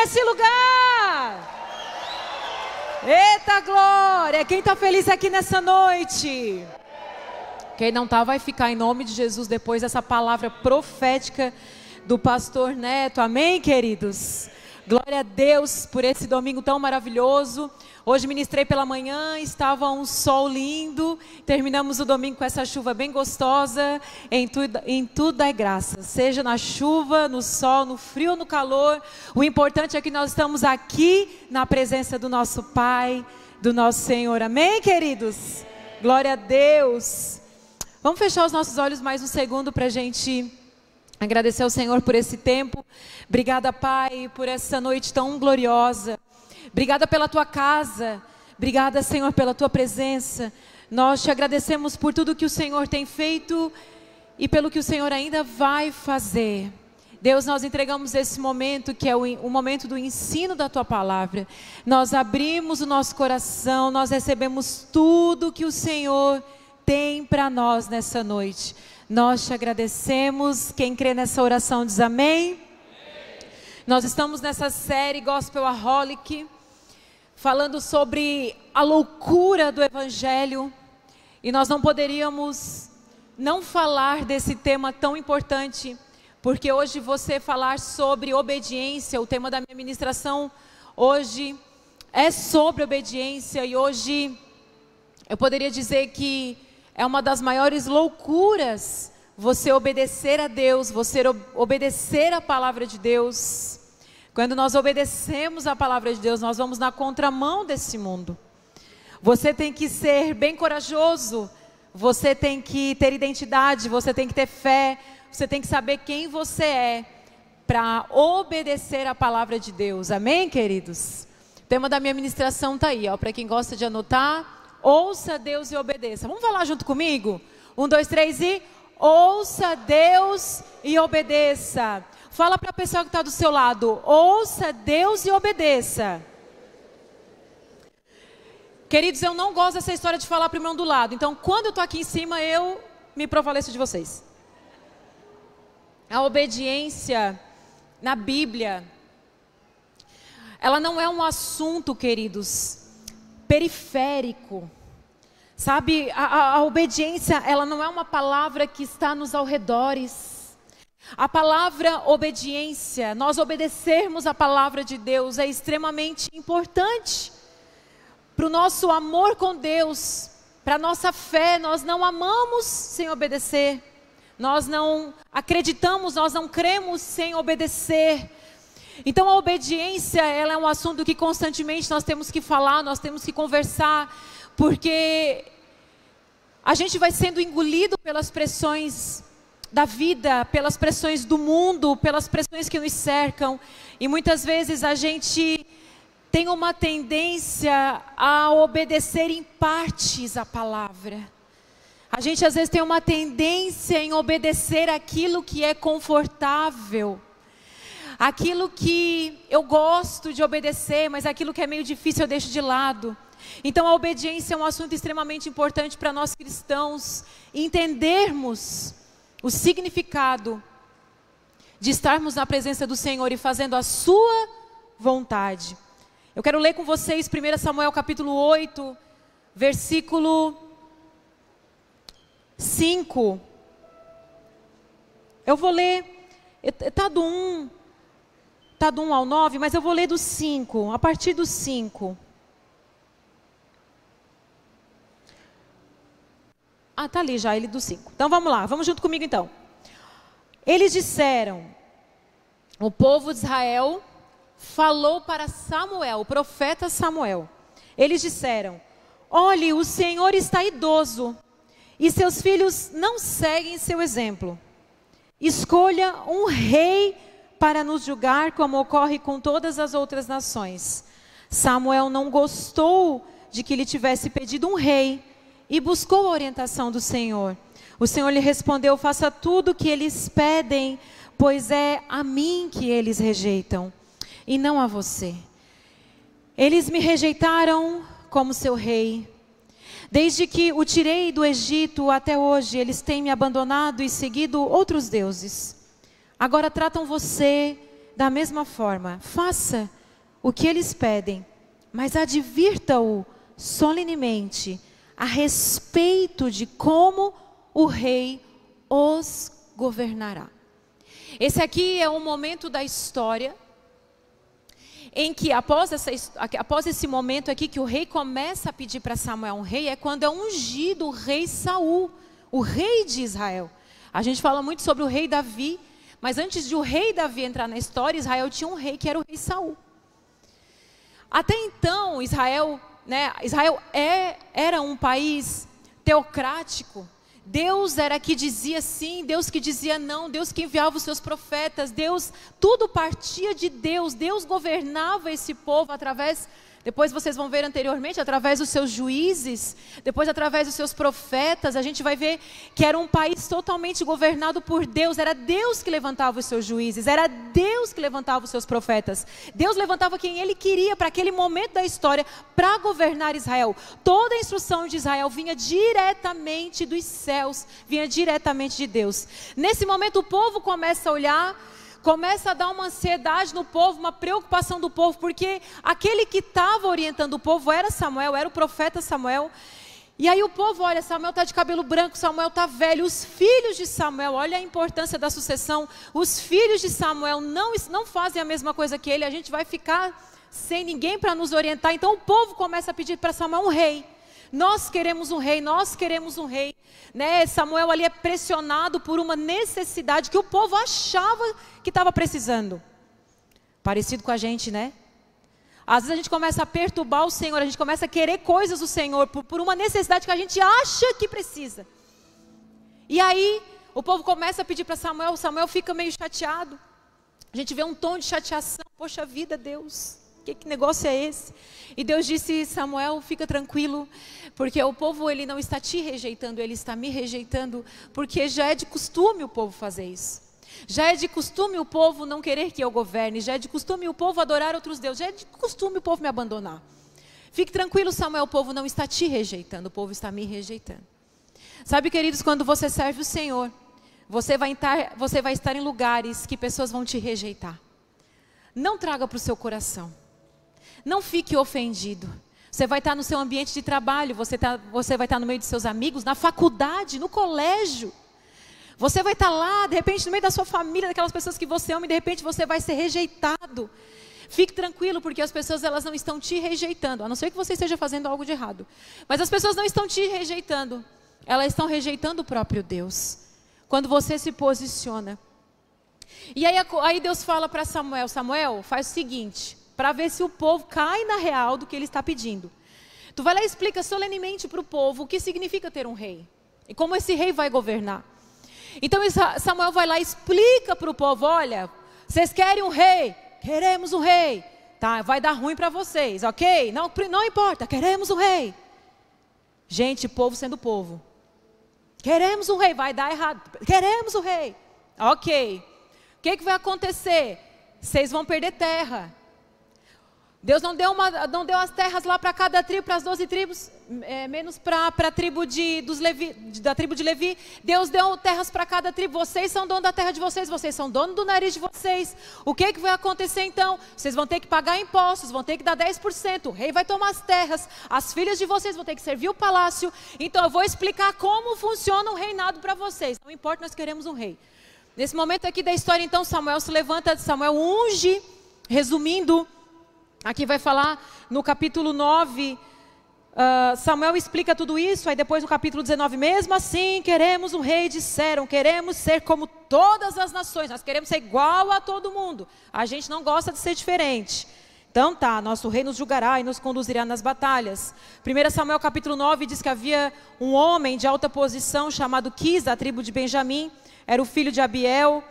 nesse lugar. Eita glória! Quem está feliz aqui nessa noite? Quem não está, vai ficar em nome de Jesus depois dessa palavra profética do pastor Neto. Amém, queridos? Glória a Deus por esse domingo tão maravilhoso. Hoje ministrei pela manhã, estava um sol lindo. Terminamos o domingo com essa chuva bem gostosa. Em tudo, em tudo é graça, seja na chuva, no sol, no frio, no calor. O importante é que nós estamos aqui na presença do nosso Pai, do nosso Senhor. Amém, queridos? Glória a Deus. Vamos fechar os nossos olhos mais um segundo para a gente agradecer ao Senhor por esse tempo. Obrigada, Pai, por essa noite tão gloriosa. Obrigada pela tua casa. Obrigada, Senhor, pela tua presença. Nós te agradecemos por tudo que o Senhor tem feito e pelo que o Senhor ainda vai fazer. Deus, nós entregamos esse momento que é o, o, momento do ensino da tua palavra. Nós abrimos o nosso coração, nós recebemos tudo que o Senhor tem para nós nessa noite. Nós te agradecemos. Quem crê nessa oração diz amém. amém. Nós estamos nessa série Gospel Aholic, falando sobre a loucura do Evangelho. E nós não poderíamos não falar desse tema tão importante, porque hoje você falar sobre obediência, o tema da minha ministração hoje é sobre obediência, e hoje eu poderia dizer que é uma das maiores loucuras você obedecer a Deus, você obedecer a palavra de Deus. Quando nós obedecemos a palavra de Deus, nós vamos na contramão desse mundo. Você tem que ser bem corajoso, você tem que ter identidade, você tem que ter fé, você tem que saber quem você é para obedecer a palavra de Deus. Amém, queridos? O tema da minha ministração está aí, ó, para quem gosta de anotar. Ouça Deus e obedeça. Vamos falar junto comigo? Um, dois, três e. Ouça Deus e obedeça. Fala para a pessoa que está do seu lado. Ouça Deus e obedeça. Queridos, eu não gosto dessa história de falar para o irmão do lado. Então, quando eu estou aqui em cima, eu me provaleço de vocês. A obediência na Bíblia, ela não é um assunto, queridos, periférico. Sabe, a, a, obediência, ela não é uma palavra que está nos alredores. A palavra obediência, nós obedecermos a palavra de Deus é extremamente importante para o nosso amor com Deus, para a nossa fé. Nós não amamos sem obedecer, nós não acreditamos, nós não cremos sem obedecer. Então a obediência, ela é um assunto que constantemente nós temos que falar, nós temos que conversar, porque a gente vai sendo engolido pelas pressões da vida, pelas pressões do mundo, pelas pressões que nos cercam, e muitas vezes a gente tem uma tendência a obedecer em partes a palavra. A gente às vezes tem uma tendência em obedecer aquilo que é confortável. Aquilo que eu gosto de obedecer, mas aquilo que é meio difícil eu deixo de lado. Então a obediência é um assunto extremamente importante para nós cristãos entendermos o significado de estarmos na presença do Senhor e fazendo a sua vontade. Eu quero ler com vocês 1 Samuel capítulo 8, versículo 5. Eu vou ler, está do 1 Está do 1 ao 9, mas eu vou ler do 5, a partir do 5. Ah, está ali já, ele do 5. Então vamos lá, vamos junto comigo então. Eles disseram, o povo de Israel falou para Samuel, o profeta Samuel. Eles disseram: Olhe, o Senhor está idoso e seus filhos não seguem seu exemplo. Escolha um rei para nos julgar, como ocorre com todas as outras nações. Samuel não gostou de que lhe tivesse pedido um rei e buscou a orientação do Senhor. O Senhor lhe respondeu: Faça tudo o que eles pedem, pois é a mim que eles rejeitam, e não a você. Eles me rejeitaram como seu rei. Desde que o tirei do Egito até hoje, eles têm me abandonado e seguido outros deuses. Agora tratam você da mesma forma, faça o que eles pedem, mas advirta-o solenemente a respeito de como o rei os governará. Esse aqui é um momento da história em que após, essa, após esse momento aqui que o rei começa a pedir para Samuel um rei, é quando é ungido o rei Saul, o rei de Israel. A gente fala muito sobre o rei Davi, mas antes de o rei Davi entrar na história, Israel tinha um rei que era o rei Saul. Até então, Israel, né, Israel é, era um país teocrático, Deus era que dizia sim, Deus que dizia não, Deus que enviava os seus profetas, Deus, tudo partia de Deus, Deus governava esse povo através depois vocês vão ver anteriormente, através dos seus juízes, depois através dos seus profetas, a gente vai ver que era um país totalmente governado por Deus. Era Deus que levantava os seus juízes, era Deus que levantava os seus profetas. Deus levantava quem ele queria para aquele momento da história para governar Israel. Toda a instrução de Israel vinha diretamente dos céus, vinha diretamente de Deus. Nesse momento o povo começa a olhar começa a dar uma ansiedade no povo, uma preocupação do povo, porque aquele que estava orientando o povo era Samuel, era o profeta Samuel. E aí o povo, olha, Samuel está de cabelo branco, Samuel está velho. Os filhos de Samuel, olha a importância da sucessão. Os filhos de Samuel não, não fazem a mesma coisa que ele, a gente vai ficar sem ninguém para nos orientar. Então o povo começa a pedir para Samuel um rei. Nós queremos um rei, nós queremos um rei. Né? Samuel ali é pressionado por uma necessidade que o povo achava que estava precisando. Parecido com a gente, né? Às vezes a gente começa a perturbar o Senhor, a gente começa a querer coisas do Senhor por, por uma necessidade que a gente acha que precisa. E aí o povo começa a pedir para Samuel, Samuel fica meio chateado. A gente vê um tom de chateação. Poxa vida, Deus, que, que negócio é esse? E Deus disse: Samuel, fica tranquilo, porque o povo ele não está te rejeitando, ele está me rejeitando, porque já é de costume o povo fazer isso. Já é de costume o povo não querer que eu governe, já é de costume o povo adorar outros deuses, já é de costume o povo me abandonar. Fique tranquilo, Samuel, o povo não está te rejeitando, o povo está me rejeitando. Sabe, queridos, quando você serve o Senhor, você vai você vai estar em lugares que pessoas vão te rejeitar. Não traga para o seu coração. Não fique ofendido. Você vai estar no seu ambiente de trabalho, você, tá, você vai estar no meio de seus amigos, na faculdade, no colégio. Você vai estar lá, de repente, no meio da sua família, daquelas pessoas que você ama, e de repente você vai ser rejeitado. Fique tranquilo, porque as pessoas elas não estão te rejeitando, a não ser que você esteja fazendo algo de errado. Mas as pessoas não estão te rejeitando, elas estão rejeitando o próprio Deus. Quando você se posiciona. E aí, aí Deus fala para Samuel: Samuel, faz o seguinte, para ver se o povo cai na real do que ele está pedindo. Tu vai lá e explica solenemente para o povo o que significa ter um rei e como esse rei vai governar. Então Samuel vai lá e explica para o povo: olha, vocês querem um rei? Queremos um rei. Tá, vai dar ruim para vocês, ok? Não, não importa, queremos um rei. Gente, povo sendo povo. Queremos um rei, vai dar errado. Queremos um rei. Ok. O que, que vai acontecer? Vocês vão perder terra. Deus não deu, uma, não deu as terras lá para cada tribo, para as doze tribos, é, menos para a tribo de, dos Levi, da tribo de Levi. Deus deu terras para cada tribo. Vocês são dono da terra de vocês, vocês são dono do nariz de vocês. O que, que vai acontecer então? Vocês vão ter que pagar impostos, vão ter que dar 10%. O rei vai tomar as terras, as filhas de vocês vão ter que servir o palácio. Então eu vou explicar como funciona o reinado para vocês. Não importa, nós queremos um rei. Nesse momento aqui da história, então, Samuel se levanta, Samuel unge, resumindo Aqui vai falar no capítulo 9, uh, ah, Samuel explica tudo isso, aí depois no capítulo 19, mesmo assim queremos um rei, disseram, queremos ser como todas as nações, nós queremos ser igual a todo mundo, a gente não gosta de ser diferente. Então tá, nosso rei nos julgará e nos conduzirá nas batalhas. 1 Samuel capítulo 9 diz que havia um homem de alta posição chamado Quis, da tribo de Benjamim, era o filho de Abiel,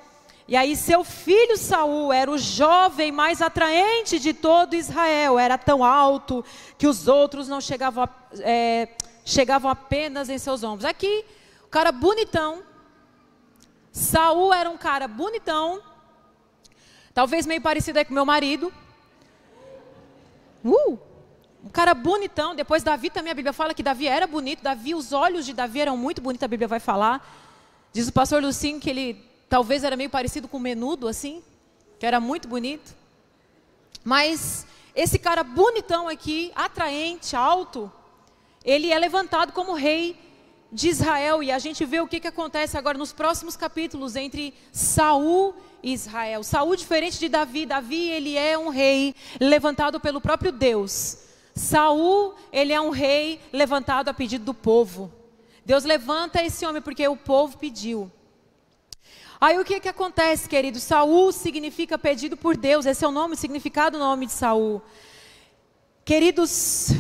e aí seu filho Saul era o jovem mais atraente de todo Israel, era tão alto que os outros não chegavam, a, é, chegavam apenas em seus ombros. Aqui, o cara bonitão. Saul era um cara bonitão, talvez meio parecido aí com meu marido. Uh, um cara bonitão. Depois Davi também a Bíblia fala que Davi era bonito. Davi, os olhos de Davi eram muito bonitos. A Bíblia vai falar. Diz o pastor Lucinho que ele talvez era meio parecido com menudo assim. que era muito bonito. Mas esse cara bonitão aqui, atraente, alto, ele é levantado como rei de Israel e a gente vê o que, que acontece agora nos próximos capítulos entre Saul e Israel. Saul diferente de Davi, Davi ele é um rei levantado pelo próprio Deus. Saul, ele é um rei levantado a pedido do povo. Deus levanta esse homem porque o povo pediu. Aí o que que acontece, querido? Saul significa pedido por Deus. Esse é o nome, o significado do nome de Saul. Queridos,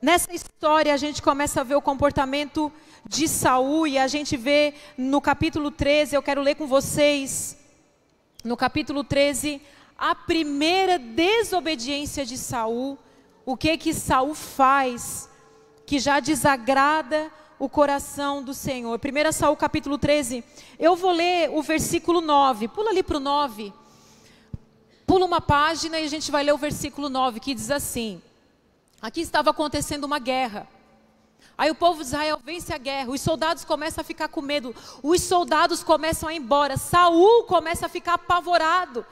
Nessa história a gente começa a ver o comportamento de Saul e a gente vê no capítulo 13, eu quero ler com vocês, no capítulo 13, a primeira desobediência de Saul, o que que Saul faz que já desagrada o coração do Senhor. 1 Saul capítulo 13, eu vou ler o versículo 9, pula ali para o 9, pula uma página e a gente vai ler o versículo 9, que diz assim, Aqui estava acontecendo uma guerra. Aí o povo de Israel vence a guerra, os soldados começam a ficar com medo, os soldados começam a ir embora, Saul começa a ficar apavorado.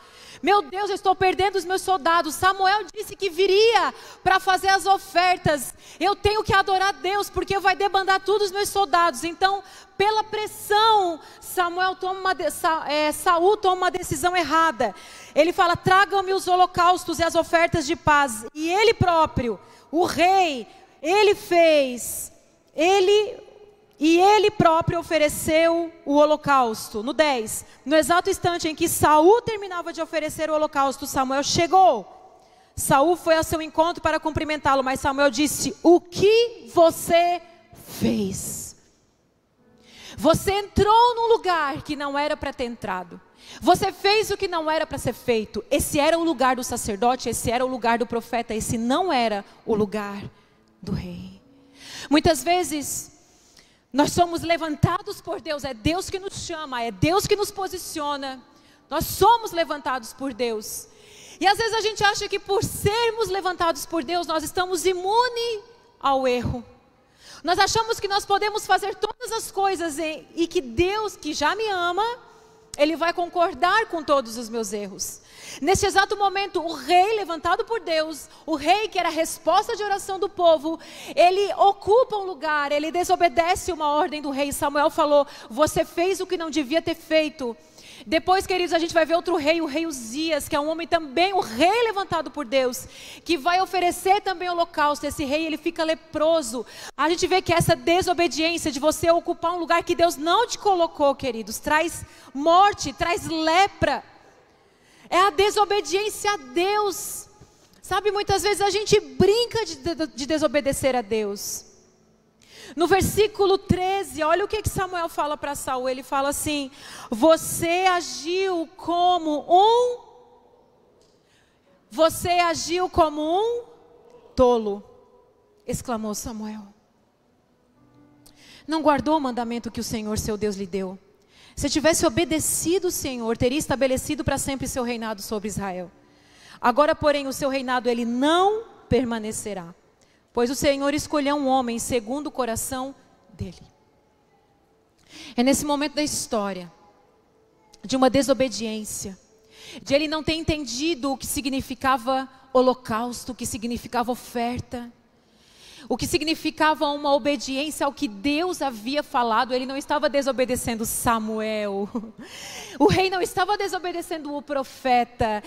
Meu Deus, eu estou perdendo os meus soldados. Samuel disse que viria para fazer as ofertas. Eu tenho que adorar Deus, porque vai debandar todos os meus soldados. Então, pela pressão, Samuel toma uma, é, Saul toma uma decisão errada. Ele fala: tragam-me os holocaustos e as ofertas de paz. E ele próprio o rei, ele fez, ele e ele próprio ofereceu o holocausto. No 10, no exato instante em que Saul terminava de oferecer o holocausto, Samuel chegou. Saul foi ao seu encontro para cumprimentá-lo, mas Samuel disse: "O que você fez? Você entrou num lugar que não era para ter entrado. Você fez o que não era para ser feito. Esse era o lugar do sacerdote, esse era o lugar do profeta, esse não era o lugar do rei. Muitas vezes nós somos levantados por Deus, é Deus que nos chama, é Deus que nos posiciona. Nós somos levantados por Deus. E às vezes a gente acha que por sermos levantados por Deus, nós estamos imunes ao erro. Nós achamos que nós podemos fazer todas as coisas e, e que Deus, que já me ama, ele vai concordar com todos os meus erros. Nesse exato momento, o rei levantado por Deus, o rei que era a resposta de oração do povo, ele ocupa um lugar, ele desobedece uma ordem do rei. Samuel falou: Você fez o que não devia ter feito. Depois, queridos, a gente vai ver outro rei, o rei Uzias, que é um homem também, o rei levantado por Deus, que vai oferecer também holocausto. Esse rei, ele fica leproso. A gente vê que essa desobediência de você ocupar um lugar que Deus não te colocou, queridos, traz morte, traz lepra. É a desobediência a Deus. Sabe, muitas vezes a gente brinca de, de, de desobedecer a Deus. No versículo 13, olha o que, que Samuel fala para Saul. Ele fala assim: Você agiu como um. Você agiu como um tolo, exclamou Samuel. Não guardou o mandamento que o Senhor seu Deus lhe deu. Se tivesse obedecido o Senhor, teria estabelecido para sempre seu reinado sobre Israel. Agora, porém, o seu reinado ele não permanecerá. Pois o Senhor escolheu um homem segundo o coração dele. É nesse momento da história, de uma desobediência, de ele não ter entendido o que significava holocausto, o que significava oferta, o que significava uma obediência ao que Deus havia falado. Ele não estava desobedecendo Samuel, o rei não estava desobedecendo o profeta,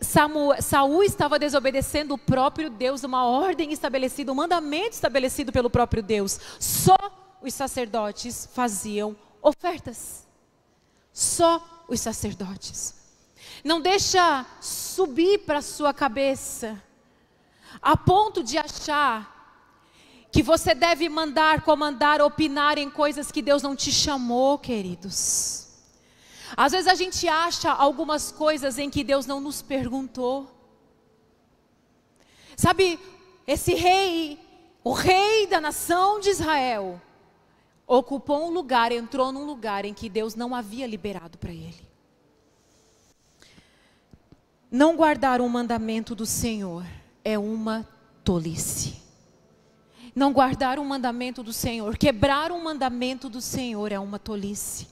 Samuel, Saul estava desobedecendo o próprio Deus, uma ordem estabelecida, um mandamento estabelecido pelo próprio Deus. Só os sacerdotes faziam ofertas. Só os sacerdotes. Não deixa subir para sua cabeça a ponto de achar que você deve mandar, comandar, opinar em coisas que Deus não te chamou, queridos. Às vezes a gente acha algumas coisas em que Deus não nos perguntou. Sabe, esse rei, o rei da nação de Israel, ocupou um lugar, entrou num lugar em que Deus não havia liberado para ele. Não guardar o mandamento do Senhor é uma tolice. Não guardar um mandamento do Senhor, quebrar um mandamento do Senhor é uma tolice.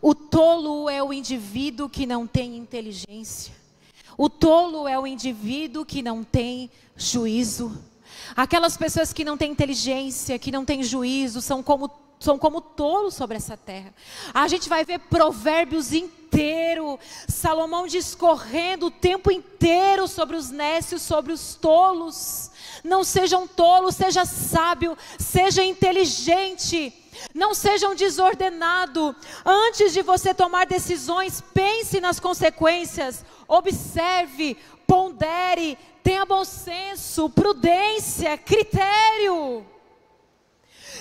O tolo é o indivíduo que não tem inteligência. O tolo é o indivíduo que não tem juízo. Aquelas pessoas que não têm inteligência, que não têm juízo, são como são como tolos sobre essa terra. A gente vai ver provérbios inteiro, Salomão discorrendo o tempo inteiro sobre os nécios, sobre os tolos. Não sejam tolos, seja sábio, seja inteligente. Não seja um desordenado. Antes de você tomar decisões, pense nas consequências. Observe, pondere, tenha bom senso, prudência, critério.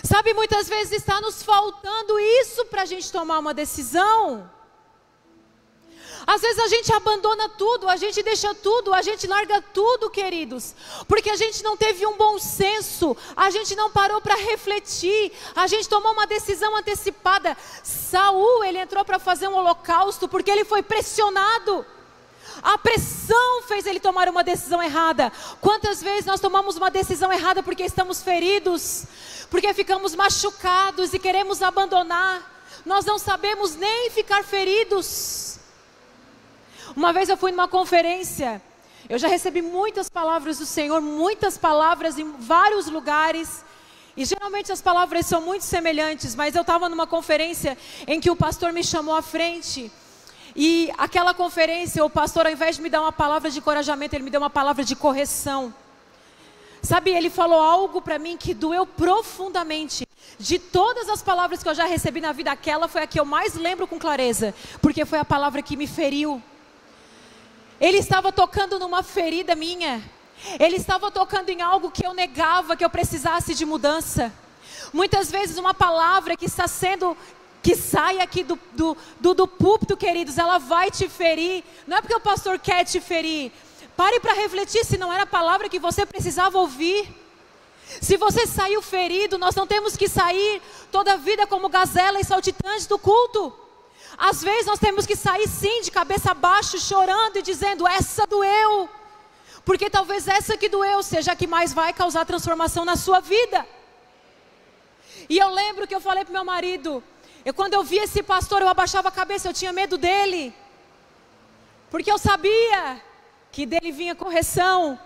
Sabe, muitas vezes está nos faltando isso para a gente tomar uma decisão. Às vezes a gente abandona tudo, a gente deixa tudo, a gente larga tudo, queridos, porque a gente não teve um bom senso, a gente não parou para refletir, a gente tomou uma decisão antecipada. Saul, ele entrou para fazer um holocausto porque ele foi pressionado. A pressão fez ele tomar uma decisão errada. Quantas vezes nós tomamos uma decisão errada porque estamos feridos, porque ficamos machucados e queremos abandonar. Nós não sabemos nem ficar feridos. Uma vez eu fui numa conferência, eu já recebi muitas palavras do Senhor, muitas palavras em vários lugares. E geralmente as palavras são muito semelhantes, mas eu estava numa conferência em que o pastor me chamou à frente e aquela conferência, o pastor, ao invés de me dar uma palavra de encorajamento, ele me deu uma palavra de correção. Sabe, ele falou algo para mim que doeu profundamente. De todas as palavras que eu já recebi na vida, aquela foi a que eu mais lembro com clareza, porque foi a palavra que me feriu. Ele estava tocando numa ferida minha. Ele estava tocando em algo que eu negava que eu precisasse de mudança. Muitas vezes uma palavra que está sendo que sai aqui do, do, do, do púlpito, queridos, ela vai te ferir. Não é porque o pastor quer te ferir. Pare para refletir se não era a palavra que você precisava ouvir. Se você saiu ferido, nós não temos que sair toda a vida como gazela e saltitantes do culto. Às vezes nós temos que sair sim de cabeça baixa, chorando e dizendo: essa doeu. Porque talvez essa que doeu seja a que mais vai causar transformação na sua vida. E eu lembro que eu falei para meu marido: eu, quando eu via esse pastor, eu abaixava a cabeça, eu tinha medo dele. Porque eu sabia que dele vinha correção.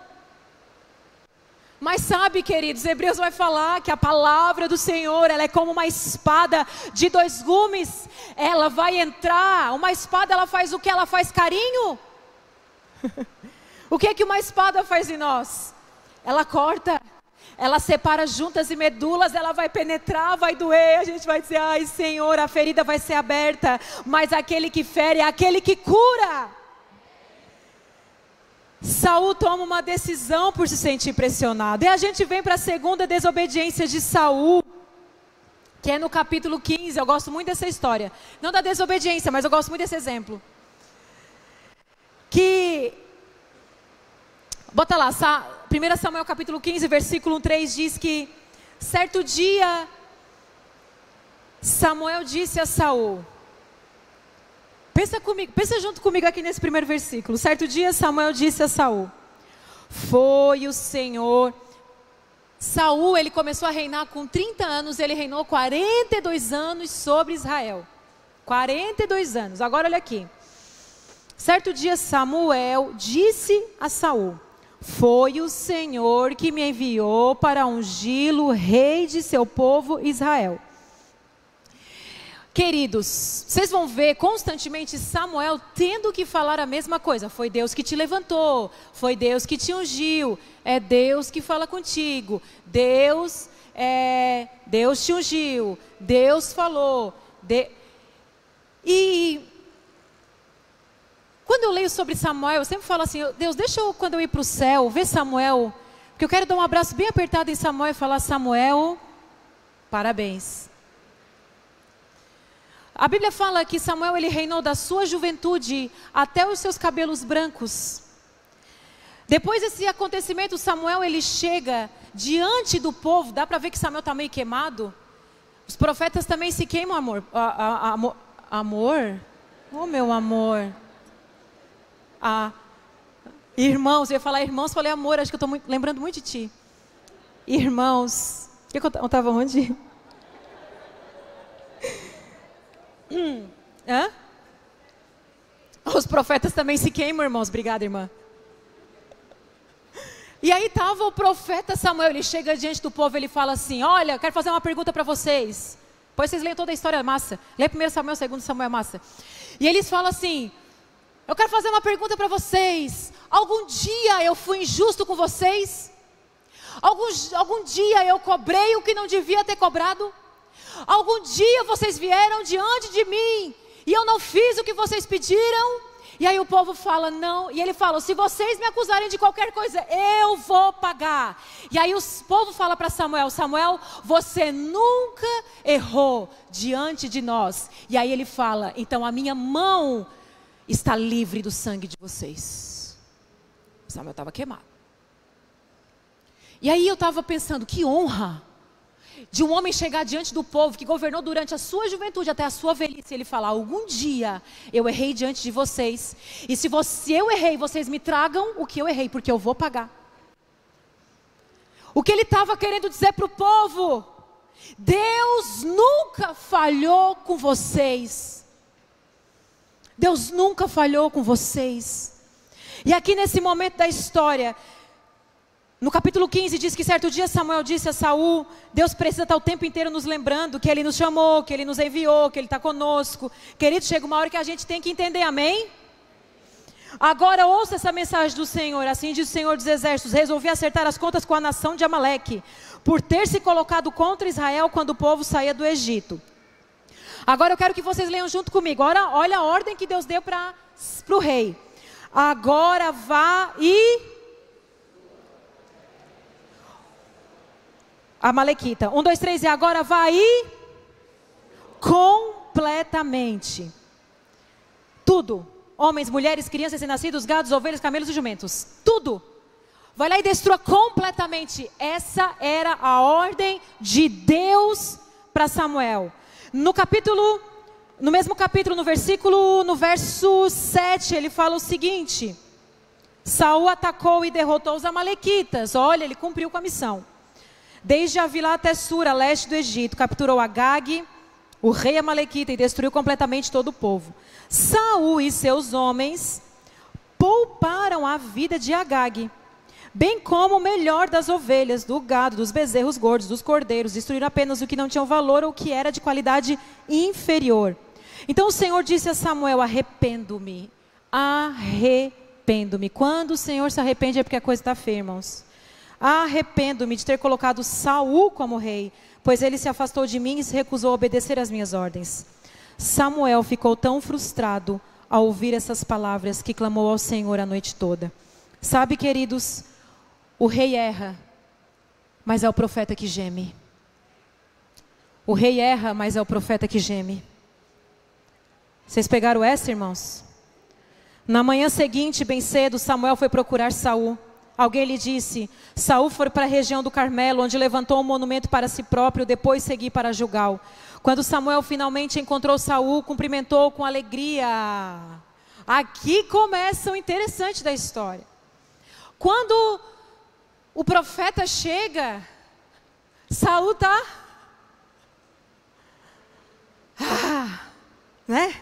Mas sabe, queridos, Hebreus vai falar que a palavra do Senhor, ela é como uma espada de dois gumes. Ela vai entrar, uma espada ela faz o que? Ela faz carinho? o que é que uma espada faz em nós? Ela corta ela separa juntas e medulas, ela vai penetrar, vai doer, a gente vai dizer, ai Senhor, a ferida vai ser aberta, mas aquele que fere é aquele que cura. Saul toma uma decisão por se sentir pressionado. E a gente vem para a segunda desobediência de Saul, que é no capítulo 15. Eu gosto muito dessa história. Não da desobediência, mas eu gosto muito desse exemplo. Que Bota lá, 1 Samuel capítulo 15, versículo 3 diz que certo dia Samuel disse a Saul. Pensa comigo, pensa junto comigo aqui nesse primeiro versículo. Certo dia Samuel disse a Saul: Foi o Senhor Saul, ele começou a reinar com 30 anos, ele reinou 42 anos sobre Israel. 42 anos. Agora olha aqui. Certo dia Samuel disse a Saul: foi o Senhor que me enviou para ungí-lo rei de seu povo Israel. Queridos, vocês vão ver constantemente Samuel tendo que falar a mesma coisa. Foi Deus que te levantou, foi Deus que te ungiu, é Deus que fala contigo. Deus, é, Deus te ungiu, Deus falou. De... E quando eu leio sobre Samuel, eu sempre falo assim: Deus, deixa eu, quando eu ir para o céu, ver Samuel, porque eu quero dar um abraço bem apertado em Samuel e falar: Samuel, parabéns. A Bíblia fala que Samuel ele reinou da sua juventude até os seus cabelos brancos. Depois desse acontecimento, Samuel ele chega diante do povo. Dá para ver que Samuel está meio queimado. Os profetas também se queimam, amor. A, a, a, amor? Oh, meu amor a irmãos, eu ia falar irmãos, falei amor, acho que eu estou lembrando muito de ti. Irmãos, eu estava onde? Hã? Os profetas também se queimam, irmãos. Obrigada, irmã. E aí estava o profeta Samuel, ele chega diante do povo, ele fala assim: Olha, quero fazer uma pergunta para vocês. Depois vocês leiam toda a história, massa. Lê primeiro Samuel, segundo Samuel, massa. E eles falam assim: Eu quero fazer uma pergunta para vocês. Algum dia eu fui injusto com vocês? Algum, algum dia eu cobrei o que não devia ter cobrado? Algum dia vocês vieram diante de mim e eu não fiz o que vocês pediram? E aí o povo fala, não. E ele fala: se vocês me acusarem de qualquer coisa, eu vou pagar. E aí o povo fala para Samuel: Samuel, você nunca errou diante de nós. E aí ele fala: então a minha mão está livre do sangue de vocês. Samuel estava queimado. E aí eu estava pensando: que honra de um homem chegar diante do povo que governou durante a sua juventude até a sua velhice, ele falar: algum dia eu errei diante de vocês, e se você, eu errei, vocês me tragam o que eu errei, porque eu vou pagar. O que ele estava querendo dizer para o povo? Deus nunca falhou com vocês. Deus nunca falhou com vocês. E aqui nesse momento da história, no capítulo 15 diz que certo dia Samuel disse a Saul: Deus precisa estar o tempo inteiro nos lembrando que Ele nos chamou, que Ele nos enviou, que Ele está conosco. Querido, chega uma hora que a gente tem que entender, amém? Agora ouça essa mensagem do Senhor. Assim diz o Senhor dos Exércitos: Resolvi acertar as contas com a nação de Amaleque, por ter se colocado contra Israel quando o povo saía do Egito. Agora eu quero que vocês leiam junto comigo. Olha, olha a ordem que Deus deu para o rei. Agora vá e a Malequita. Um, dois, três, e agora vai completamente. Tudo. Homens, mulheres, crianças recém-nascidos, gados, ovelhas, camelos e jumentos. Tudo. Vai lá e destrua completamente. Essa era a ordem de Deus para Samuel. No capítulo, no mesmo capítulo, no versículo, no verso 7, ele fala o seguinte: Saul atacou e derrotou os amalequitas. Olha, ele cumpriu com a missão desde Avilá até Sura, leste do Egito, capturou Agag, o rei Amalequita, e destruiu completamente todo o povo. Saul e seus homens pouparam a vida de Agag, bem como o melhor das ovelhas, do gado, dos bezerros gordos, dos cordeiros, destruíram apenas o que não tinha valor ou que era de qualidade inferior. Então o Senhor disse a Samuel: Arrependo-me, arrependo-me. Quando o Senhor se arrepende é porque a coisa está feia, irmãos. Arrependo-me de ter colocado Saul como rei, pois ele se afastou de mim e se recusou a obedecer às minhas ordens. Samuel ficou tão frustrado ao ouvir essas palavras que clamou ao Senhor a noite toda. Sabe, queridos, o rei erra, mas é o profeta que geme. O rei erra, mas é o profeta que geme. Vocês pegaram essa, irmãos? Na manhã seguinte, bem cedo, Samuel foi procurar Saul. Alguém lhe disse: Saul foi para a região do Carmelo, onde levantou um monumento para si próprio, depois seguir para Jugal. Quando Samuel finalmente encontrou Saul, cumprimentou com alegria. Aqui começa o interessante da história. Quando o profeta chega, Saul está ah, né?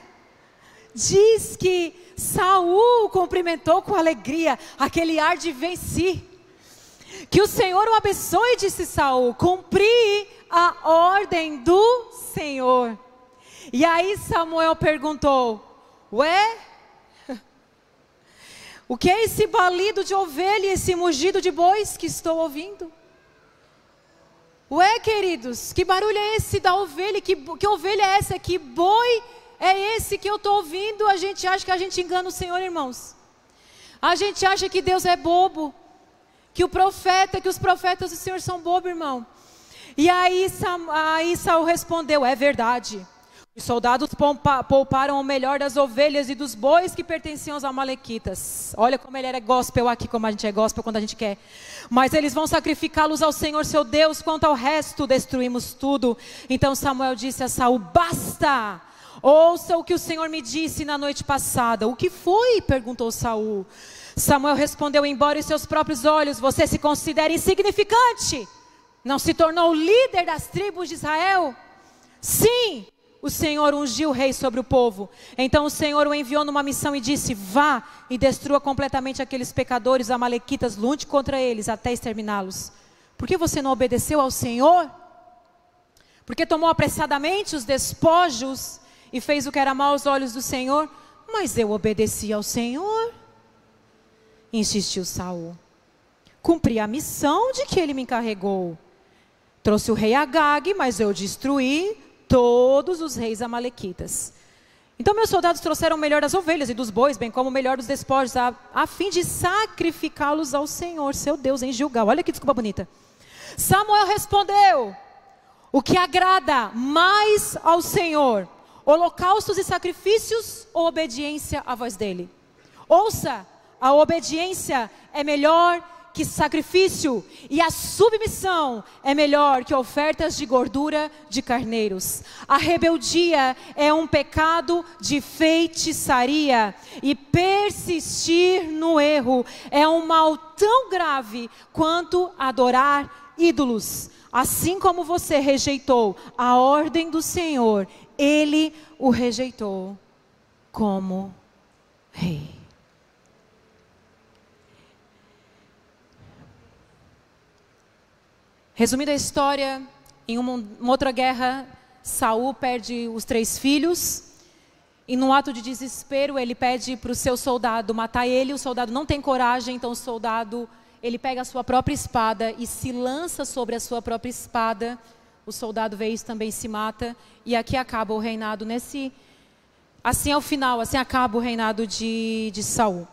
Diz que Saul cumprimentou com alegria, aquele ar de venci. Que o Senhor o abençoe, disse Saul, cumpri a ordem do Senhor. E aí Samuel perguntou: Ué? O que é esse balido de ovelha esse mugido de bois que estou ouvindo? Ué, queridos, que barulho é esse da ovelha? Que, que ovelha é essa? Que boi é esse que eu estou ouvindo, a gente acha que a gente engana o Senhor, irmãos. A gente acha que Deus é bobo, que o profeta, que os profetas do Senhor são bobo, irmão. E aí, aí Saul respondeu: É verdade. Os soldados pouparam o melhor das ovelhas e dos bois que pertenciam aos amalequitas. Olha como ele era gospel aqui, como a gente é gospel quando a gente quer. Mas eles vão sacrificá-los ao Senhor seu Deus, quanto ao resto destruímos tudo. Então Samuel disse a Saul: Basta! Ouça o que o Senhor me disse na noite passada. O que foi? perguntou Saul. Samuel respondeu: Embora em seus próprios olhos você se considere insignificante, não se tornou líder das tribos de Israel? Sim, o Senhor ungiu o rei sobre o povo. Então o Senhor o enviou numa missão e disse: Vá e destrua completamente aqueles pecadores amalequitas, lute contra eles até exterminá-los. Por que você não obedeceu ao Senhor? Porque tomou apressadamente os despojos e fez o que era mal aos olhos do Senhor? Mas eu obedeci ao Senhor. Insistiu Saul. Cumpri a missão de que ele me encarregou. Trouxe o rei Agag, mas eu destruí todos os reis amalequitas. Então meus soldados trouxeram o melhor das ovelhas e dos bois, bem como o melhor dos despojos, a, a fim de sacrificá-los ao Senhor, seu Deus, em Gilgal. Olha que desculpa bonita. Samuel respondeu: O que agrada mais ao Senhor, holocaustos e sacrifícios ou obediência à voz dele? Ouça, a obediência é melhor que sacrifício, e a submissão é melhor que ofertas de gordura de carneiros. A rebeldia é um pecado de feitiçaria, e persistir no erro é um mal tão grave quanto adorar ídolos. Assim como você rejeitou a ordem do Senhor, ele o rejeitou como rei. Resumindo a história, em uma, uma outra guerra, Saul perde os três filhos. E num ato de desespero, ele pede para o seu soldado matar ele. O soldado não tem coragem, então o soldado ele pega a sua própria espada e se lança sobre a sua própria espada. O soldado vê isso também se mata e aqui acaba o reinado nesse assim é o final, assim acaba o reinado de, de Saul.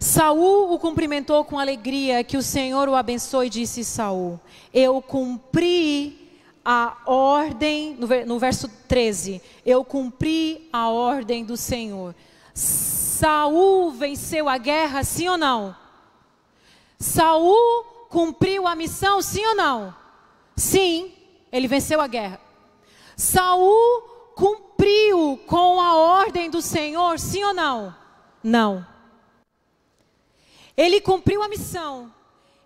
Saul o cumprimentou com alegria, que o Senhor o abençoe, disse Saul. Eu cumpri a ordem, no verso 13, eu cumpri a ordem do Senhor. Saul venceu a guerra, sim ou não? Saul cumpriu a missão, sim ou não? Sim, ele venceu a guerra. Saul cumpriu com a ordem do Senhor, sim ou não? Não. Ele cumpriu a missão.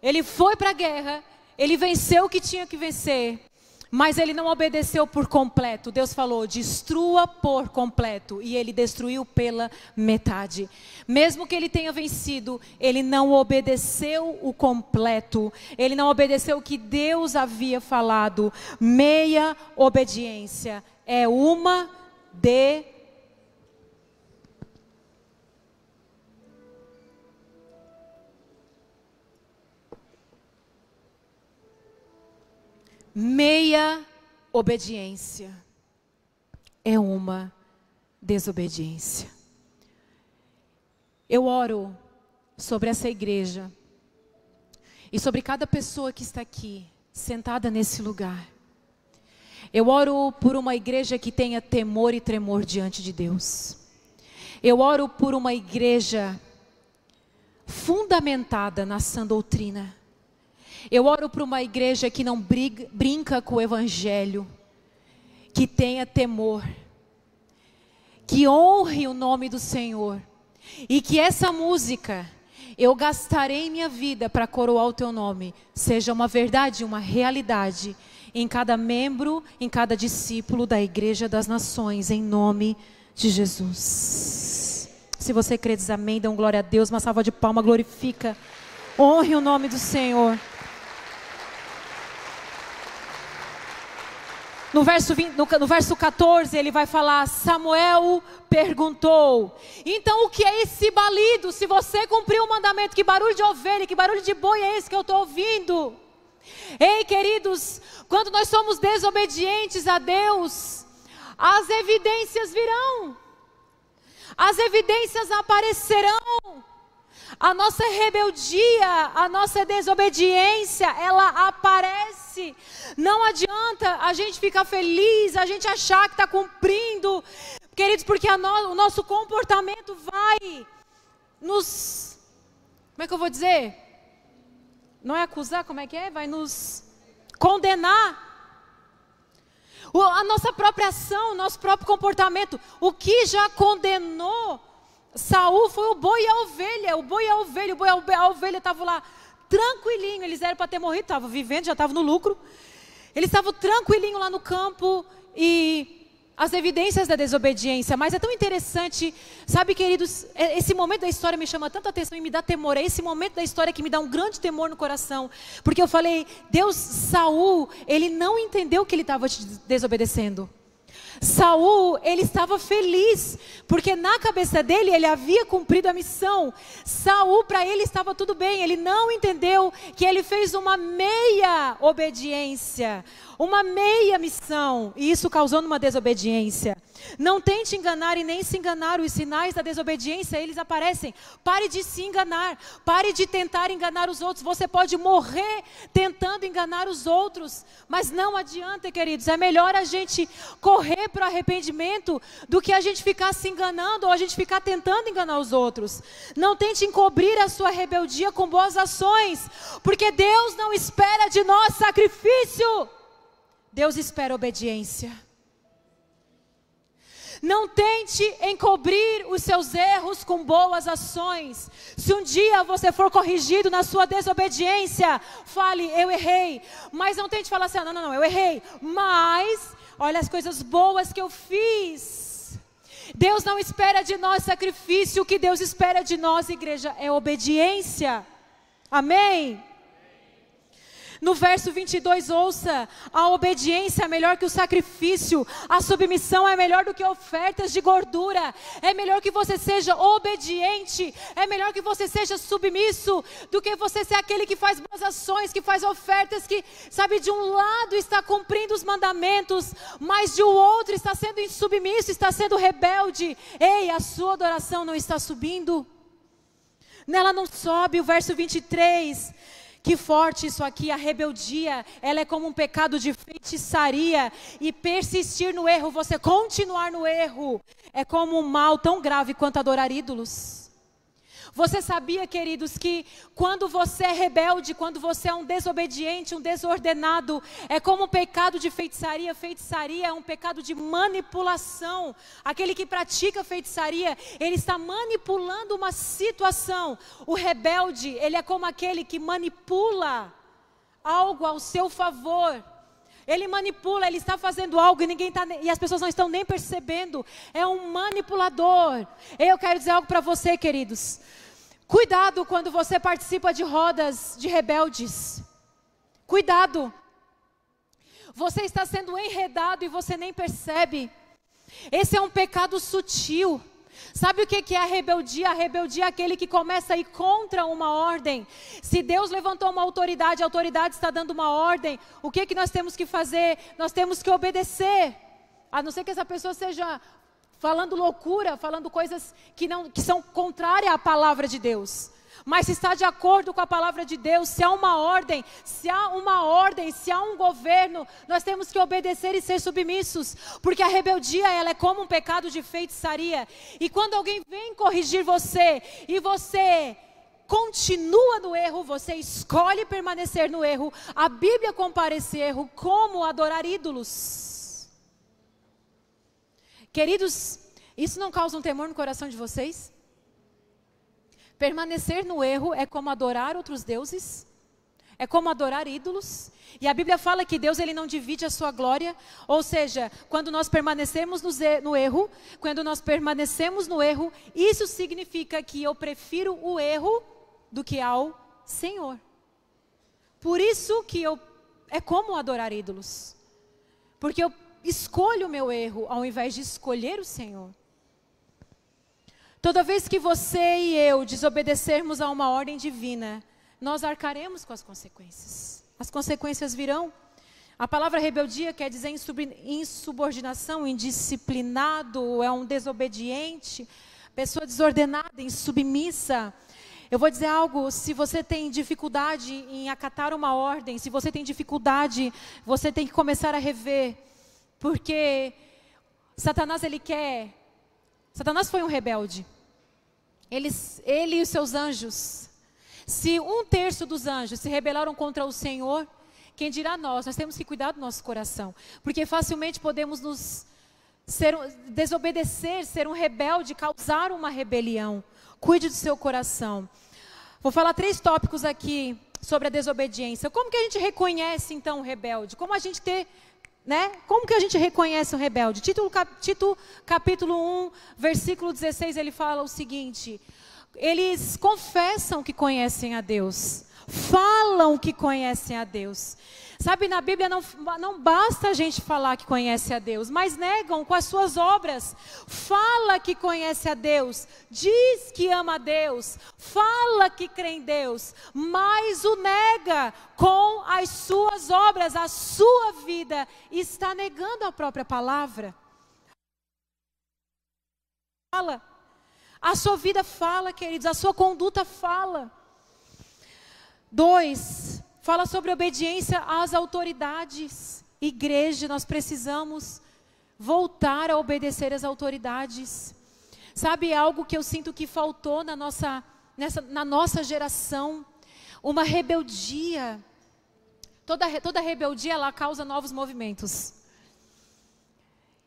Ele foi para a guerra. Ele venceu o que tinha que vencer. Mas ele não obedeceu por completo. Deus falou: destrua por completo. E ele destruiu pela metade. Mesmo que ele tenha vencido, ele não obedeceu o completo. Ele não obedeceu o que Deus havia falado. Meia obediência é uma de meia obediência é uma desobediência. Eu oro sobre essa igreja e sobre cada pessoa que está aqui, sentada nesse lugar. Eu oro por uma igreja que tenha temor e tremor diante de Deus. Eu oro por uma igreja fundamentada na sã doutrina. Eu oro para uma igreja que não briga, brinca com o evangelho, que tenha temor, que honre o nome do Senhor e que essa música eu gastarei minha vida para coroar o teu nome, seja uma verdade, uma realidade em cada membro, em cada discípulo da Igreja das Nações, em nome de Jesus. Se você crê, diz amém, dá um glória a Deus, uma salva de palma, glorifica, honre o nome do Senhor. No verso, 20, no, no verso 14, ele vai falar: Samuel perguntou. Então, o que é esse balido? Se você cumpriu o mandamento, que barulho de ovelha, que barulho de boi é esse que eu estou ouvindo? Ei, queridos, quando nós somos desobedientes a Deus, as evidências virão, as evidências aparecerão. A nossa rebeldia, a nossa desobediência, ela aparece. Não adianta a gente ficar feliz, a gente achar que está cumprindo, queridos, porque no, o nosso comportamento vai nos. Como é que eu vou dizer? Não é acusar, como é que é? Vai nos condenar. O, a nossa própria ação, o nosso próprio comportamento, o que já condenou Saul foi o boi e a ovelha, o boi e a ovelha, o boi e a ovelha estavam lá tranquilinho, eles eram para ter morrido, estavam vivendo, já estavam no lucro. Ele estava tranquilinho lá no campo e as evidências da desobediência, mas é tão interessante, sabe, queridos, é, esse momento da história me chama tanta atenção e me dá temor. É esse momento da história que me dá um grande temor no coração, porque eu falei, Deus, Saul, ele não entendeu que ele estava desobedecendo. Saul, ele estava feliz, porque na cabeça dele ele havia cumprido a missão. Saul, para ele estava tudo bem, ele não entendeu que ele fez uma meia obediência, uma meia missão, e isso causando uma desobediência. Não tente enganar e nem se enganar. Os sinais da desobediência, eles aparecem. Pare de se enganar. Pare de tentar enganar os outros. Você pode morrer tentando enganar os outros. Mas não adianta, queridos. É melhor a gente correr para o arrependimento do que a gente ficar se enganando ou a gente ficar tentando enganar os outros. Não tente encobrir a sua rebeldia com boas ações. Porque Deus não espera de nós sacrifício. Deus espera obediência. Não tente encobrir os seus erros com boas ações. Se um dia você for corrigido na sua desobediência, fale, eu errei. Mas não tente falar assim, não, não, não, eu errei. Mas, olha as coisas boas que eu fiz. Deus não espera de nós sacrifício, o que Deus espera de nós, igreja, é obediência. Amém? No verso 22, ouça: a obediência é melhor que o sacrifício, a submissão é melhor do que ofertas de gordura, é melhor que você seja obediente, é melhor que você seja submisso, do que você ser aquele que faz boas ações, que faz ofertas, que, sabe, de um lado está cumprindo os mandamentos, mas de um outro está sendo insubmisso, está sendo rebelde. Ei, a sua adoração não está subindo. Nela não sobe, o verso 23 que forte isso aqui, a rebeldia, ela é como um pecado de feitiçaria e persistir no erro, você continuar no erro, é como um mal tão grave quanto adorar ídolos. Você sabia, queridos, que quando você é rebelde, quando você é um desobediente, um desordenado, é como um pecado de feitiçaria. Feitiçaria é um pecado de manipulação. Aquele que pratica feitiçaria, ele está manipulando uma situação. O rebelde, ele é como aquele que manipula algo ao seu favor. Ele manipula, ele está fazendo algo e ninguém tá, e as pessoas não estão nem percebendo. É um manipulador. Eu quero dizer algo para você, queridos. Cuidado quando você participa de rodas de rebeldes. Cuidado. Você está sendo enredado e você nem percebe. Esse é um pecado sutil. Sabe o que é a rebeldia? A rebeldia é aquele que começa a ir contra uma ordem. Se Deus levantou uma autoridade, a autoridade está dando uma ordem, o que, que nós temos que fazer? Nós temos que obedecer. A não ser que essa pessoa seja falando loucura, falando coisas que, não, que são contrárias à palavra de Deus. Mas se está de acordo com a palavra de Deus, se há uma ordem, se há uma ordem, se há um governo, nós temos que obedecer e ser submissos, porque a rebeldia ela é como um pecado de feitiçaria. E quando alguém vem corrigir você e você continua no erro, você escolhe permanecer no erro, a Bíblia compara esse erro como adorar ídolos. Queridos, isso não causa um temor no coração de vocês? Permanecer no erro é como adorar outros deuses, é como adorar ídolos. E a Bíblia fala que Deus ele não divide a sua glória, ou seja, quando nós permanecemos no erro, quando nós permanecemos no erro, isso significa que eu prefiro o erro do que ao Senhor. Por isso que eu é como adorar ídolos. Porque eu escolho o meu erro ao invés de escolher o Senhor. Toda vez que você e eu desobedecermos a uma ordem divina, nós arcaremos com as consequências. As consequências virão. A palavra rebeldia quer dizer insubordinação, indisciplinado, é um desobediente, pessoa desordenada, insubmissa. Eu vou dizer algo: se você tem dificuldade em acatar uma ordem, se você tem dificuldade, você tem que começar a rever porque Satanás ele quer. Satanás foi um rebelde. Eles, ele e os seus anjos. Se um terço dos anjos se rebelaram contra o Senhor, quem dirá nós? Nós temos que cuidar do nosso coração, porque facilmente podemos nos ser, desobedecer, ser um rebelde, causar uma rebelião. Cuide do seu coração. Vou falar três tópicos aqui sobre a desobediência. Como que a gente reconhece então o rebelde? Como a gente ter né? Como que a gente reconhece o rebelde? Tito, cap, Tito capítulo 1, versículo 16, ele fala o seguinte: Eles confessam que conhecem a Deus, falam que conhecem a Deus. Sabe, na Bíblia não, não basta a gente falar que conhece a Deus, mas negam com as suas obras. Fala que conhece a Deus, diz que ama a Deus, fala que crê em Deus, mas o nega com as suas obras. A sua vida está negando a própria palavra. Fala. A sua vida fala, queridos, a sua conduta fala. Dois, fala sobre obediência às autoridades. Igreja, nós precisamos voltar a obedecer às autoridades. Sabe, algo que eu sinto que faltou na nossa, nessa, na nossa geração, uma rebeldia. Toda, toda rebeldia, ela causa novos movimentos.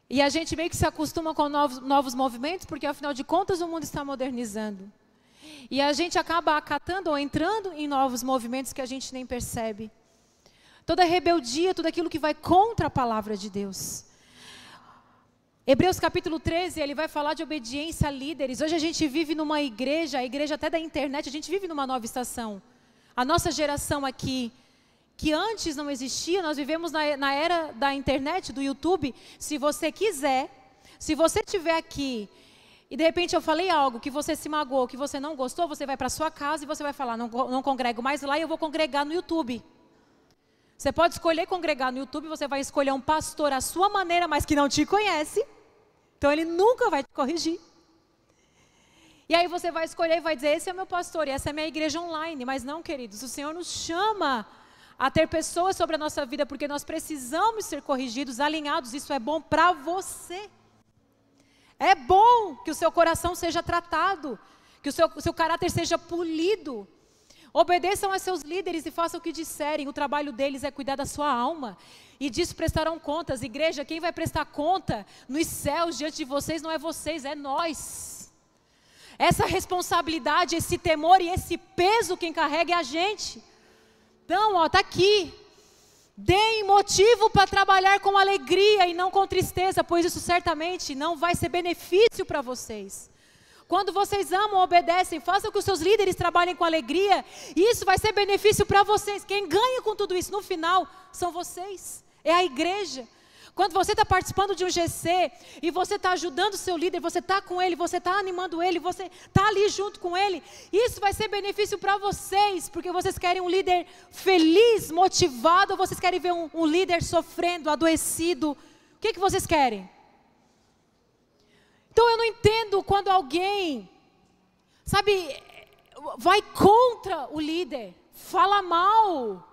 E a gente meio que se acostuma com novos, novos movimentos, porque afinal de contas o mundo está modernizando. E a gente acaba acatando ou entrando em novos movimentos que a gente nem percebe. Toda rebeldia, tudo aquilo que vai contra a palavra de Deus. Hebreus capítulo 13, ele vai falar de obediência a líderes. Hoje a gente vive numa igreja, a igreja até da internet, a gente vive numa nova estação. A nossa geração aqui, que antes não existia, nós vivemos na, na era da internet, do YouTube. Se você quiser, se você estiver aqui e de repente eu falei algo que você se magoou, que você não gostou, você vai para sua casa e você vai falar, não, não congrego mais lá e eu vou congregar no YouTube. Você pode escolher congregar no YouTube, você vai escolher um pastor à sua maneira, mas que não te conhece. Então ele nunca vai te corrigir. E aí você vai escolher e vai dizer: esse é meu pastor e essa é minha igreja online. Mas não, queridos, o Senhor nos chama a ter pessoas sobre a nossa vida, porque nós precisamos ser corrigidos, alinhados. Isso é bom para você. É bom que o seu coração seja tratado, que o seu, seu caráter seja polido. Obedeçam a seus líderes e façam o que disserem. O trabalho deles é cuidar da sua alma. E disso prestarão contas. Igreja, quem vai prestar conta nos céus diante de vocês não é vocês, é nós. Essa responsabilidade, esse temor e esse peso quem carrega é a gente. Então, ó, tá aqui. Deem motivo para trabalhar com alegria e não com tristeza, pois isso certamente não vai ser benefício para vocês. Quando vocês amam, obedecem, façam que os seus líderes trabalhem com alegria, isso vai ser benefício para vocês. Quem ganha com tudo isso no final são vocês, é a igreja. Quando você está participando de um GC e você está ajudando o seu líder, você está com ele, você está animando ele, você está ali junto com ele, isso vai ser benefício para vocês, porque vocês querem um líder feliz, motivado, ou vocês querem ver um, um líder sofrendo, adoecido? O que, que vocês querem? Então eu não entendo quando alguém, sabe, vai contra o líder, fala mal,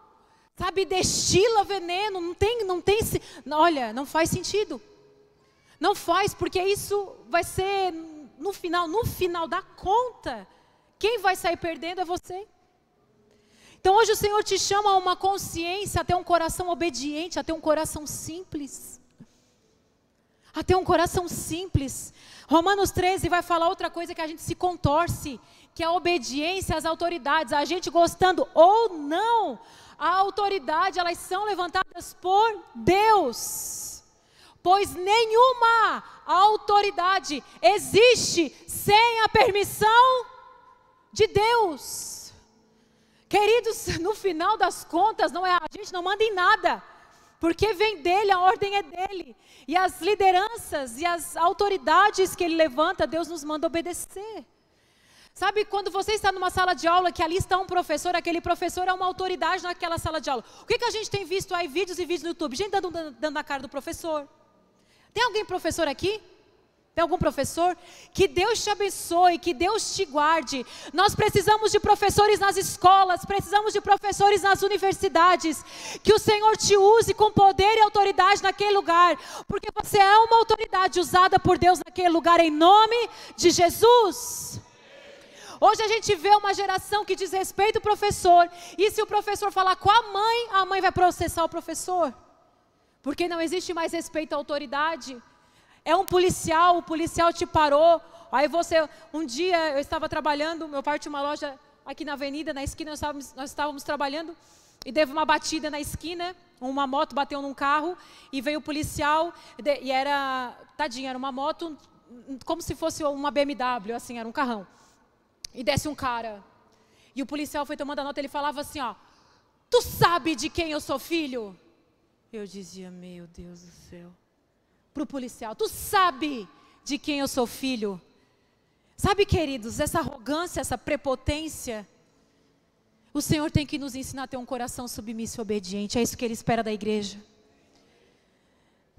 Sabe, destila veneno, não tem, não tem, olha, não faz sentido. Não faz, porque isso vai ser no final, no final da conta, quem vai sair perdendo é você. Então hoje o Senhor te chama a uma consciência, a ter um coração obediente, a ter um coração simples. A ter um coração simples. Romanos 13 vai falar outra coisa que a gente se contorce, que é a obediência às autoridades, a gente gostando ou não a autoridade, elas são levantadas por Deus. Pois nenhuma autoridade existe sem a permissão de Deus. Queridos, no final das contas, não é a gente não manda em nada, porque vem dele, a ordem é dele. E as lideranças e as autoridades que ele levanta, Deus nos manda obedecer. Sabe quando você está numa sala de aula que ali está um professor, aquele professor é uma autoridade naquela sala de aula. O que, que a gente tem visto aí, vídeos e vídeos no YouTube? Gente dando, dando na cara do professor. Tem alguém professor aqui? Tem algum professor? Que Deus te abençoe, que Deus te guarde. Nós precisamos de professores nas escolas, precisamos de professores nas universidades. Que o Senhor te use com poder e autoridade naquele lugar, porque você é uma autoridade usada por Deus naquele lugar, em nome de Jesus. Hoje a gente vê uma geração que desrespeita o professor, e se o professor falar com a mãe, a mãe vai processar o professor. Porque não existe mais respeito à autoridade. É um policial, o policial te parou. Aí você, um dia eu estava trabalhando, meu pai tinha uma loja aqui na avenida, na esquina, nós estávamos, nós estávamos trabalhando e teve uma batida na esquina. Uma moto bateu num carro e veio o policial e era, tadinha, era uma moto como se fosse uma BMW, assim, era um carrão. E desce um cara. E o policial foi tomando a nota, ele falava assim, ó: "Tu sabe de quem eu sou filho?" Eu dizia: "Meu Deus do céu." Pro policial: "Tu sabe de quem eu sou filho?" Sabe, queridos, essa arrogância, essa prepotência, o Senhor tem que nos ensinar a ter um coração submisso e obediente. É isso que Ele espera da igreja.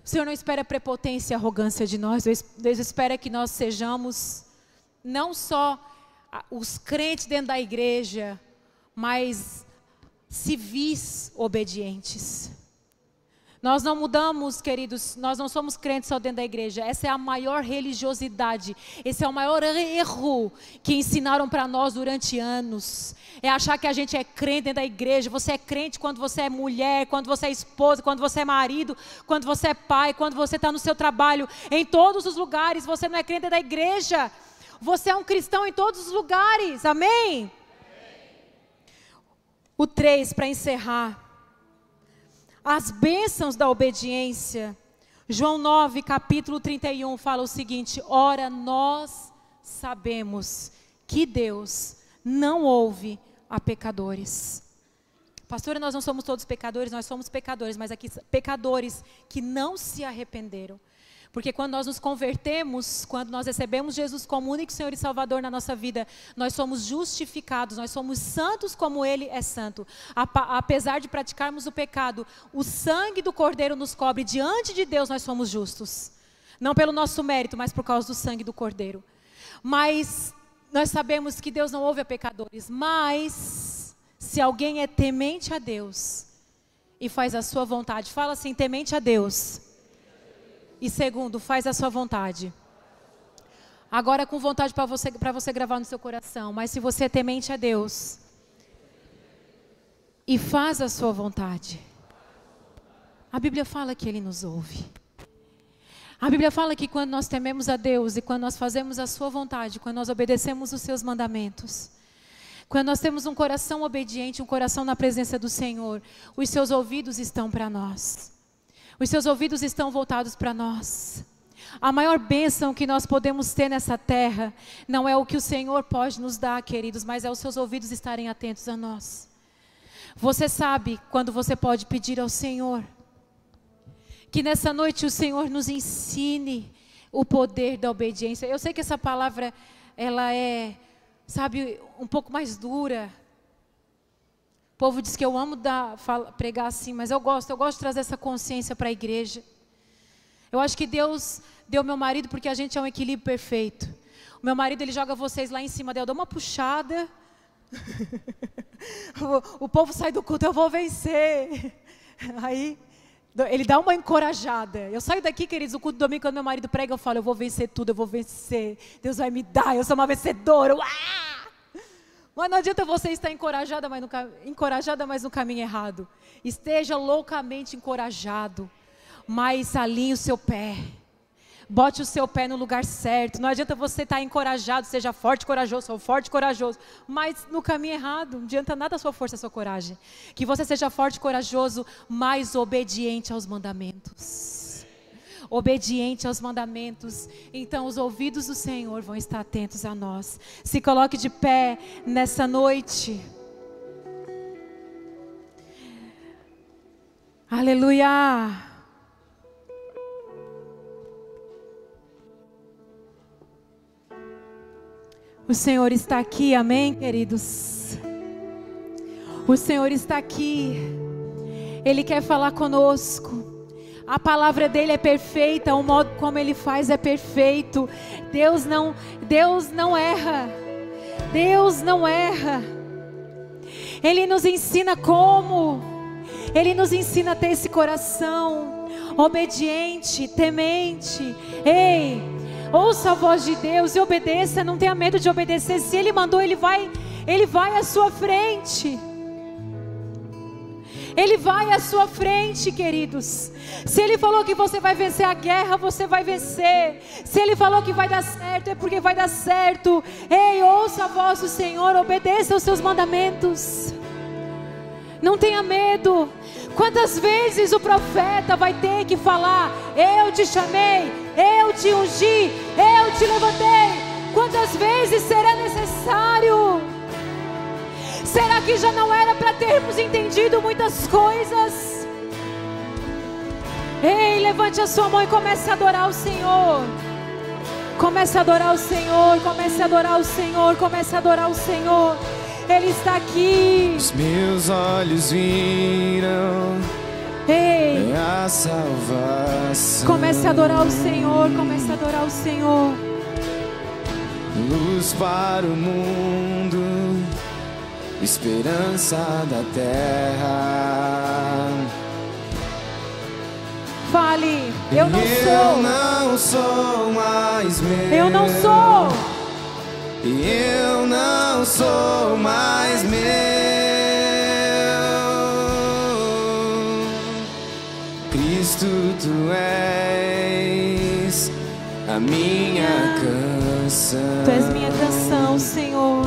O Senhor não espera prepotência e arrogância de nós. Deus espera que nós sejamos não só os crentes dentro da igreja, mas civis obedientes. Nós não mudamos, queridos, nós não somos crentes só dentro da igreja. Essa é a maior religiosidade. Esse é o maior erro que ensinaram para nós durante anos. É achar que a gente é crente dentro da igreja. Você é crente quando você é mulher, quando você é esposa, quando você é marido, quando você é pai, quando você está no seu trabalho. Em todos os lugares. Você não é crente dentro da igreja. Você é um cristão em todos os lugares. Amém? O 3, para encerrar as bênçãos da obediência. João 9, capítulo 31 fala o seguinte: Ora, nós sabemos que Deus não ouve a pecadores. Pastora, nós não somos todos pecadores, nós somos pecadores, mas aqui pecadores que não se arrependeram. Porque quando nós nos convertemos, quando nós recebemos Jesus como único Senhor e Salvador na nossa vida, nós somos justificados, nós somos santos como Ele é santo. Apesar de praticarmos o pecado, o sangue do Cordeiro nos cobre. Diante de Deus nós somos justos. Não pelo nosso mérito, mas por causa do sangue do Cordeiro. Mas nós sabemos que Deus não ouve a pecadores. Mas, se alguém é temente a Deus e faz a sua vontade, fala assim: temente a Deus e segundo, faz a sua vontade. Agora com vontade para você, você gravar no seu coração. Mas se você é temente a Deus e faz a sua vontade. A Bíblia fala que Ele nos ouve. A Bíblia fala que quando nós tememos a Deus e quando nós fazemos a Sua vontade, quando nós obedecemos os Seus mandamentos, quando nós temos um coração obediente, um coração na presença do Senhor, os Seus ouvidos estão para nós. Os seus ouvidos estão voltados para nós. A maior bênção que nós podemos ter nessa terra não é o que o Senhor pode nos dar, queridos, mas é os seus ouvidos estarem atentos a nós. Você sabe quando você pode pedir ao Senhor que nessa noite o Senhor nos ensine o poder da obediência. Eu sei que essa palavra ela é, sabe, um pouco mais dura, povo diz que eu amo dar, fala, pregar assim, mas eu gosto, eu gosto de trazer essa consciência para a igreja. Eu acho que Deus deu meu marido porque a gente é um equilíbrio perfeito. O meu marido ele joga vocês lá em cima dele, eu dou uma puxada. o, o povo sai do culto, eu vou vencer. Aí ele dá uma encorajada. Eu saio daqui, queridos, o culto do domingo, quando meu marido prega, eu falo, eu vou vencer tudo, eu vou vencer. Deus vai me dar, eu sou uma vencedora. Uau! Mas não adianta você estar encorajada, mas no, encorajada, mas no caminho errado. Esteja loucamente encorajado, mas alinhe o seu pé. Bote o seu pé no lugar certo. Não adianta você estar encorajado, seja forte, corajoso, sou forte, corajoso, mas no caminho errado. Não adianta nada a sua força, a sua coragem. Que você seja forte, corajoso, mas obediente aos mandamentos obediente aos mandamentos, então os ouvidos do Senhor vão estar atentos a nós. Se coloque de pé nessa noite. Aleluia. O Senhor está aqui, amém, queridos? O Senhor está aqui, Ele quer falar conosco. A palavra dele é perfeita, o modo como ele faz é perfeito. Deus não, Deus não erra. Deus não erra. Ele nos ensina como. Ele nos ensina a ter esse coração obediente, temente. Ei, ouça a voz de Deus e obedeça, não tenha medo de obedecer. Se ele mandou, ele vai, ele vai à sua frente. Ele vai à sua frente, queridos. Se Ele falou que você vai vencer a guerra, você vai vencer. Se Ele falou que vai dar certo, é porque vai dar certo. Ei, ouça a voz do Senhor, obedeça aos seus mandamentos. Não tenha medo. Quantas vezes o profeta vai ter que falar: Eu te chamei, eu te ungi, eu te levantei. Quantas vezes será necessário? Será que já não era para termos entendido muitas coisas? Ei, levante a sua mão e comece a adorar o Senhor. Comece a adorar o Senhor, comece a adorar o Senhor, comece a adorar o Senhor. Ele está aqui. Os meus olhos viram Ei, a salvação. comece a adorar o Senhor, comece a adorar o Senhor. Luz para o mundo, esperança da terra. Fale, eu não Eu sou. não sou mais meu. Eu não sou. Eu não sou mais meu. Cristo, tu és a minha canção. Tu és minha canção, Senhor.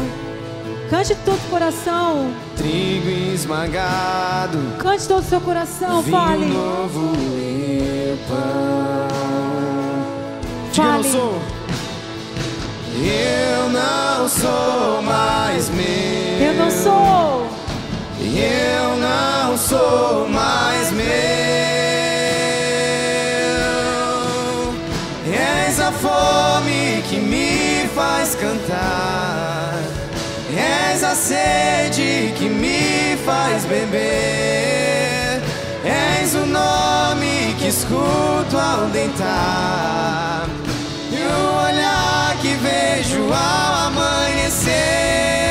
Cante todo o coração. Trigo esmagado, Cante todo o seu coração. vinho Fale. novo e pão. Diga, eu não Fale. sou. Eu não sou mais meu. Eu não sou. Eu não sou mais meu. És a fome que me faz cantar. És a sede que me faz beber. És o nome que escuto ao deitar. E o olhar que vejo ao amanhecer.